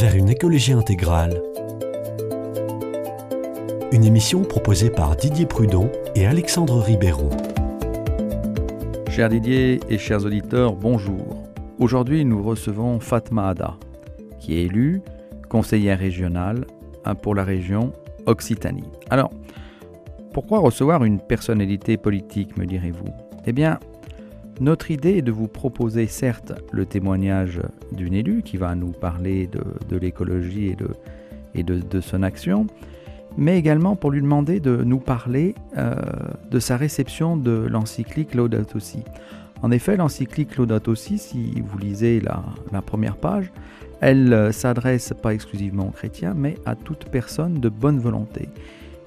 vers une écologie intégrale. Une émission proposée par Didier Prudon et Alexandre Ribéron. Chers Didier et chers auditeurs, bonjour. Aujourd'hui, nous recevons Fatma Ada, qui est élue conseillère régionale hein, pour la région Occitanie. Alors, pourquoi recevoir une personnalité politique, me direz-vous? Eh bien, notre idée est de vous proposer certes le témoignage d'une élue qui va nous parler de, l'écologie et, de, son action, mais également pour lui demander de nous parler euh, de sa réception de l'encyclique Laudato Si. En effet, l'encyclique Laudato Si, si vous lisez la, la première page, elle euh, s'adresse pas exclusivement aux chrétiens, mais à toute personne de bonne volonté.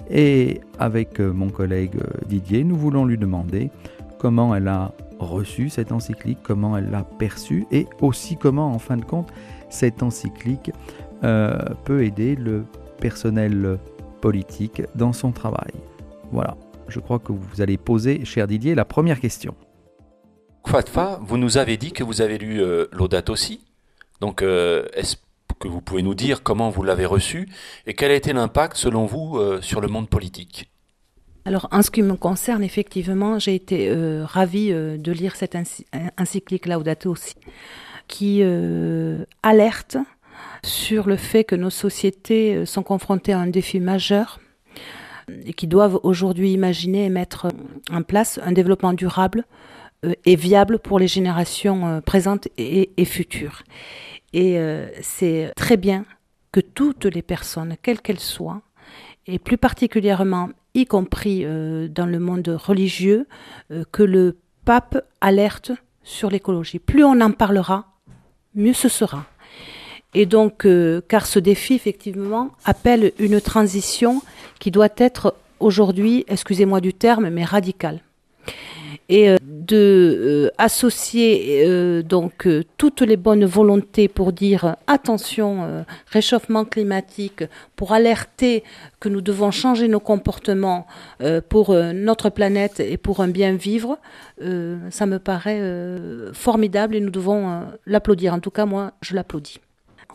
Et avec euh, mon collègue Didier, nous voulons lui demander comment elle a reçu cette encyclique, comment elle l'a perçue et aussi comment, en fin de compte, cette encyclique euh, peut aider le personnel politique dans son travail. Voilà, je crois que vous allez poser, cher Didier, la première question. Fatfa, vous nous avez dit que vous avez lu euh, l'Audate aussi. Donc, euh, est-ce que vous pouvez nous dire comment vous l'avez reçu et quel a été l'impact, selon vous, sur le monde politique? Alors, en ce qui me concerne, effectivement, j'ai été euh, ravie euh, de lire cette encyclique Laudato aussi, qui euh, alerte sur le fait que nos sociétés sont confrontées à un défi majeur et qui doivent aujourd'hui imaginer et mettre en place un développement durable et viable pour les générations présentes et, et futures. Et c'est très bien que toutes les personnes, quelles qu'elles soient, et plus particulièrement y compris euh, dans le monde religieux, euh, que le pape alerte sur l'écologie. Plus on en parlera, mieux ce sera. Et donc, euh, car ce défi, effectivement, appelle une transition qui doit être aujourd'hui, excusez-moi du terme, mais radicale de euh, associer euh, donc toutes les bonnes volontés pour dire attention réchauffement climatique pour alerter que nous devons changer nos comportements pour notre planète et pour un bien vivre ça me paraît formidable et nous devons l'applaudir. En tout cas moi je l'applaudis.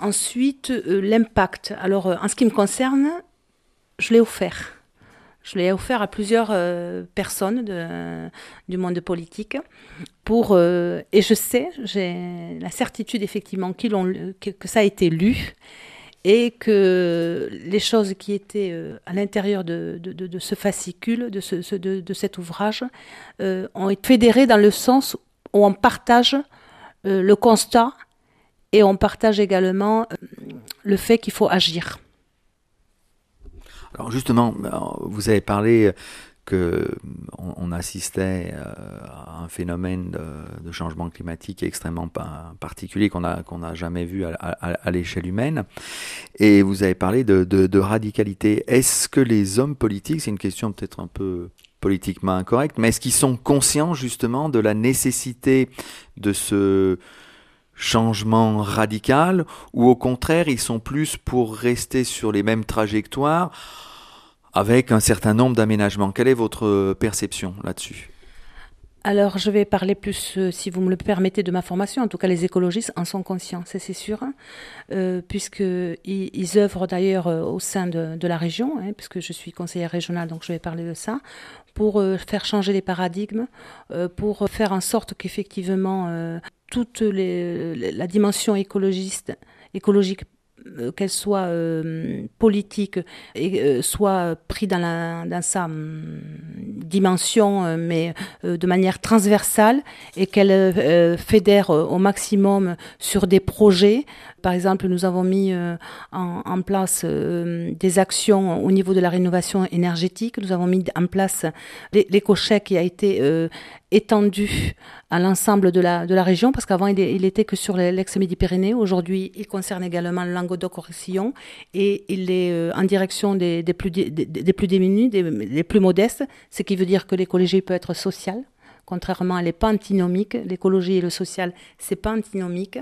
Ensuite l'impact. Alors en ce qui me concerne je l'ai offert je l'ai offert à plusieurs euh, personnes du monde politique pour euh, et je sais, j'ai la certitude effectivement ont, que, que, ça a été lu et que les choses qui étaient euh, à l'intérieur de, de, de, ce fascicule, de, ce, de, cet ouvrage, ont été fédérées dans le sens où on partage le constat et on partage également le fait qu'il faut agir. Alors justement, vous avez parlé que on, assistait euh, à un phénomène de, changement climatique extrêmement particulier qu'on n'a qu'on jamais vu à, l'échelle humaine. Et vous avez parlé de, radicalité. Est-ce que les hommes politiques, c'est une question peut-être un peu politiquement incorrecte, mais est-ce qu'ils sont conscients justement de la nécessité de ce changement radical ou au contraire ils sont plus pour rester sur les mêmes trajectoires avec un certain nombre d'aménagements. Quelle est votre perception là-dessus? Alors, je vais parler plus, euh, si vous me le permettez, de ma formation. En tout cas, les écologistes en sont conscients, c'est sûr, hein. euh, puisqu'ils ils œuvrent d'ailleurs euh, au sein de, la région, hein, puisque je suis conseillère régionale, donc je vais parler de ça, pour faire changer les paradigmes, pour faire en sorte qu'effectivement, toute la dimension écologiste, écologique euh, qu'elle soit euh, politique et euh, soit la, dans sa hum, dimension, mais de manière transversale, et qu'elle fédère au maximum sur des projets. Par exemple, nous avons mis en, place des actions au niveau de la rénovation énergétique. Nous avons mis en place l'éco-chèque qui a été étendu à l'ensemble de la, de la région, parce qu'avant il, il, était que sur l'ex-Midi-Pyrénées. Aujourd'hui, il concerne également le Languedoc-Roussillon et il est euh, en direction des, des, plus, des, plus démunis, des, plus modestes, ce qui veut dire que l'écologie peut être sociale. Contrairement, elle n'est pas antinomique. L'écologie et le social, c'est pas antinomique.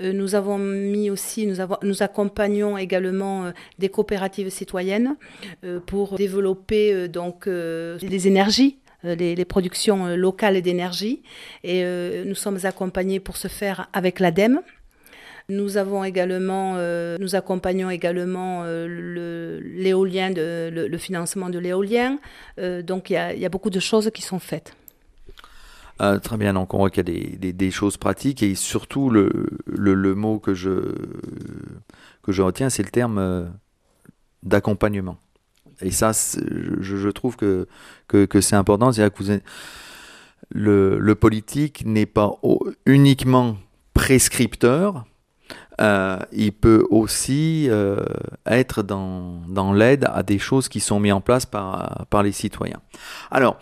Euh, nous avons mis aussi, nous, avons, nous accompagnons également euh, des coopératives citoyennes pour développer donc les énergies euh, les, productions euh, locales d'énergie. Et euh, nous sommes accompagnés pour ce faire avec l'ADEME. Nous avons également, nous accompagnons également l'éolien, le, financement de l'éolien. donc il y, a, beaucoup de choses qui sont faites. très bien, donc on voit qu'il y a des, choses pratiques et surtout le, le, mot que je, que je retiens, c'est le terme d'accompagnement. Et ça, je, trouve que, que, c'est important. C'est-à-dire que le, politique n'est pas uniquement prescripteur, euh, il peut aussi euh, être dans, dans l'aide à des choses qui sont mises en place par, par les citoyens. Alors,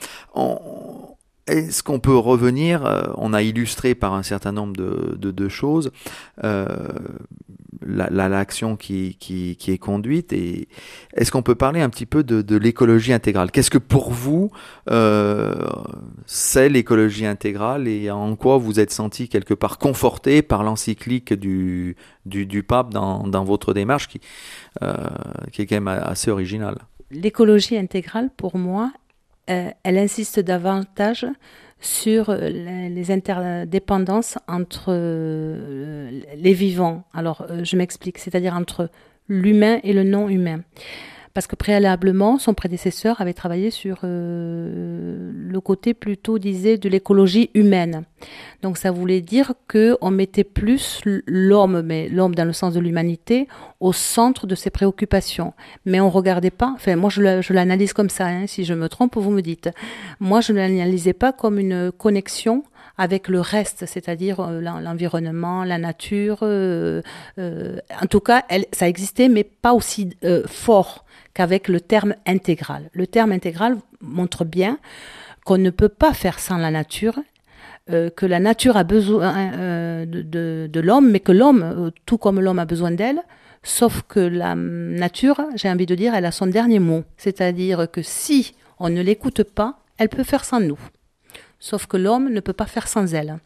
est-ce qu'on peut revenir euh, On a illustré par un certain nombre de, de choses l'action la, qui, qui, qui, est conduite. Et est-ce qu'on peut parler un petit peu de, de l'écologie intégrale? Qu'est-ce que pour vous euh, c'est l'écologie intégrale et en quoi vous êtes senti quelque part conforté par l'encyclique du, du, pape dans, dans votre démarche qui, euh, qui est quand même assez originale? L'écologie intégrale, pour moi, euh, elle insiste davantage sur euh, les interdépendances entre euh, les vivants. Alors, euh, je m'explique, c'est-à-dire entre l'humain et le non-humain parce que préalablement, son prédécesseur avait travaillé sur euh, le côté plutôt, disait, de l'écologie humaine. Donc ça voulait dire qu'on mettait plus l'homme, mais l'homme dans le sens de l'humanité, au centre de ses préoccupations. Mais on regardait pas, enfin moi je l'analyse comme ça, hein, si je me trompe, vous me dites. Moi je ne l'analysais pas comme une connexion avec le reste, c'est-à-dire euh, l'environnement, la nature. Euh, en tout cas, elle, ça existait, mais pas aussi fort qu'avec le terme intégral. Le terme intégral montre bien qu'on ne peut pas faire sans la nature, euh, que la nature a besoin euh, de, l'homme, mais que l'homme, euh, tout comme l'homme a besoin d'elle, sauf que la nature, j'ai envie de dire, elle a son dernier mot. C'est-à-dire que si on ne l'écoute pas, elle peut faire sans nous. Sauf que l'homme ne peut pas faire sans elle.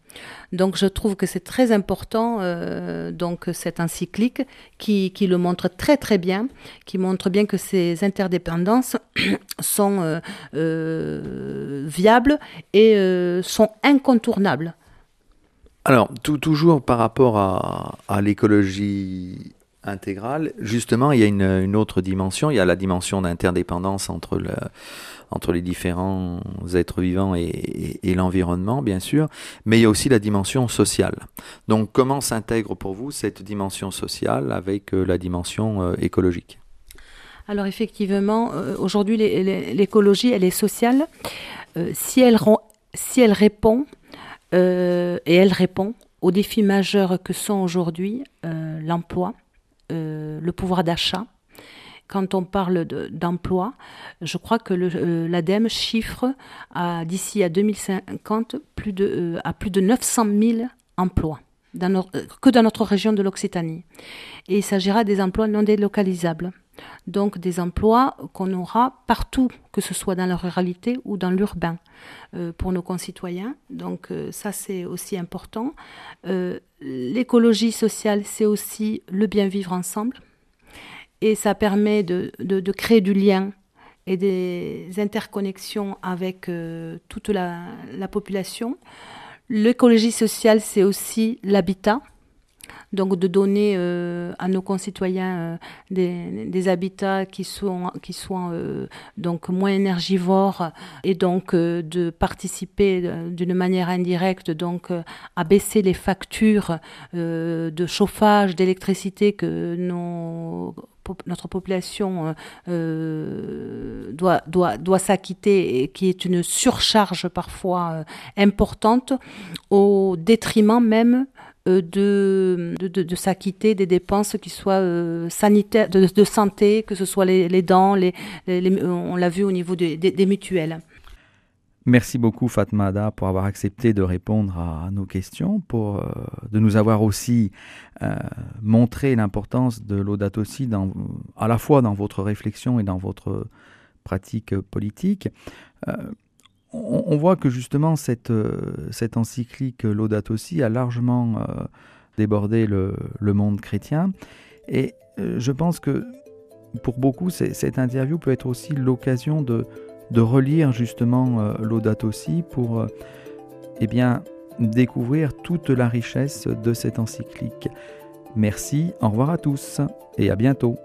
Donc je trouve que c'est très important, euh, donc cette encyclique qui, qui, le montre très très bien, qui montre bien que ces interdépendances sont euh, euh, viables et sont incontournables. Alors, toujours par rapport à, l'écologie intégrale, justement, il y a une, autre dimension, il y a la dimension d'interdépendance entre le entre les différents êtres vivants et, l'environnement, bien sûr, mais il y a aussi la dimension sociale. Donc comment s'intègre pour vous cette dimension sociale avec euh, la dimension euh, écologique? Alors effectivement, euh, aujourd'hui l'écologie, elle est sociale. si, elle, si elle répond, et elle répond aux défis majeurs que sont aujourd'hui l'emploi, le pouvoir d'achat, quand on parle d'emploi, je crois que euh, l'ADEME chiffre d'ici à 2050 plus de, euh, à plus de 900 000 emplois. Euh, que dans notre région de l'Occitanie. Et il s'agira des emplois non délocalisables. Donc des emplois qu'on aura partout, que ce soit dans la ruralité ou dans l'urbain, pour nos concitoyens. Donc ça, c'est aussi important. L'écologie sociale, c'est aussi le bien vivre ensemble et ça permet de, de, créer du lien et des interconnexions avec euh, toute la, la population. L'écologie sociale, c'est aussi l'habitat donc de donner euh, à nos concitoyens euh, des, habitats qui qui soient euh, donc moins énergivores et donc de participer d'une manière indirecte donc à baisser les factures de chauffage, d'électricité que nos notre population doit, doit, doit s'acquitter et qui est une surcharge parfois importante au détriment même euh, de, de, s'acquitter des dépenses qui soient euh, sanitaires, de, santé, que ce soit les, dents, les, on l'a vu au niveau des, mutuelles. Merci beaucoup Fatma pour avoir accepté de répondre à nos questions, pour euh, de nous avoir aussi montré l'importance de l'audate aussi à la fois dans votre réflexion et dans votre pratique politique on, voit que justement cette, euh, cette encyclique Laudato aussi a largement euh, débordé le, monde chrétien. Et euh, je pense que pour beaucoup, cette interview peut être aussi l'occasion de, de, relire justement Laudato aussi pour eh bien, découvrir toute la richesse de cette encyclique. Merci, au revoir à tous et à bientôt.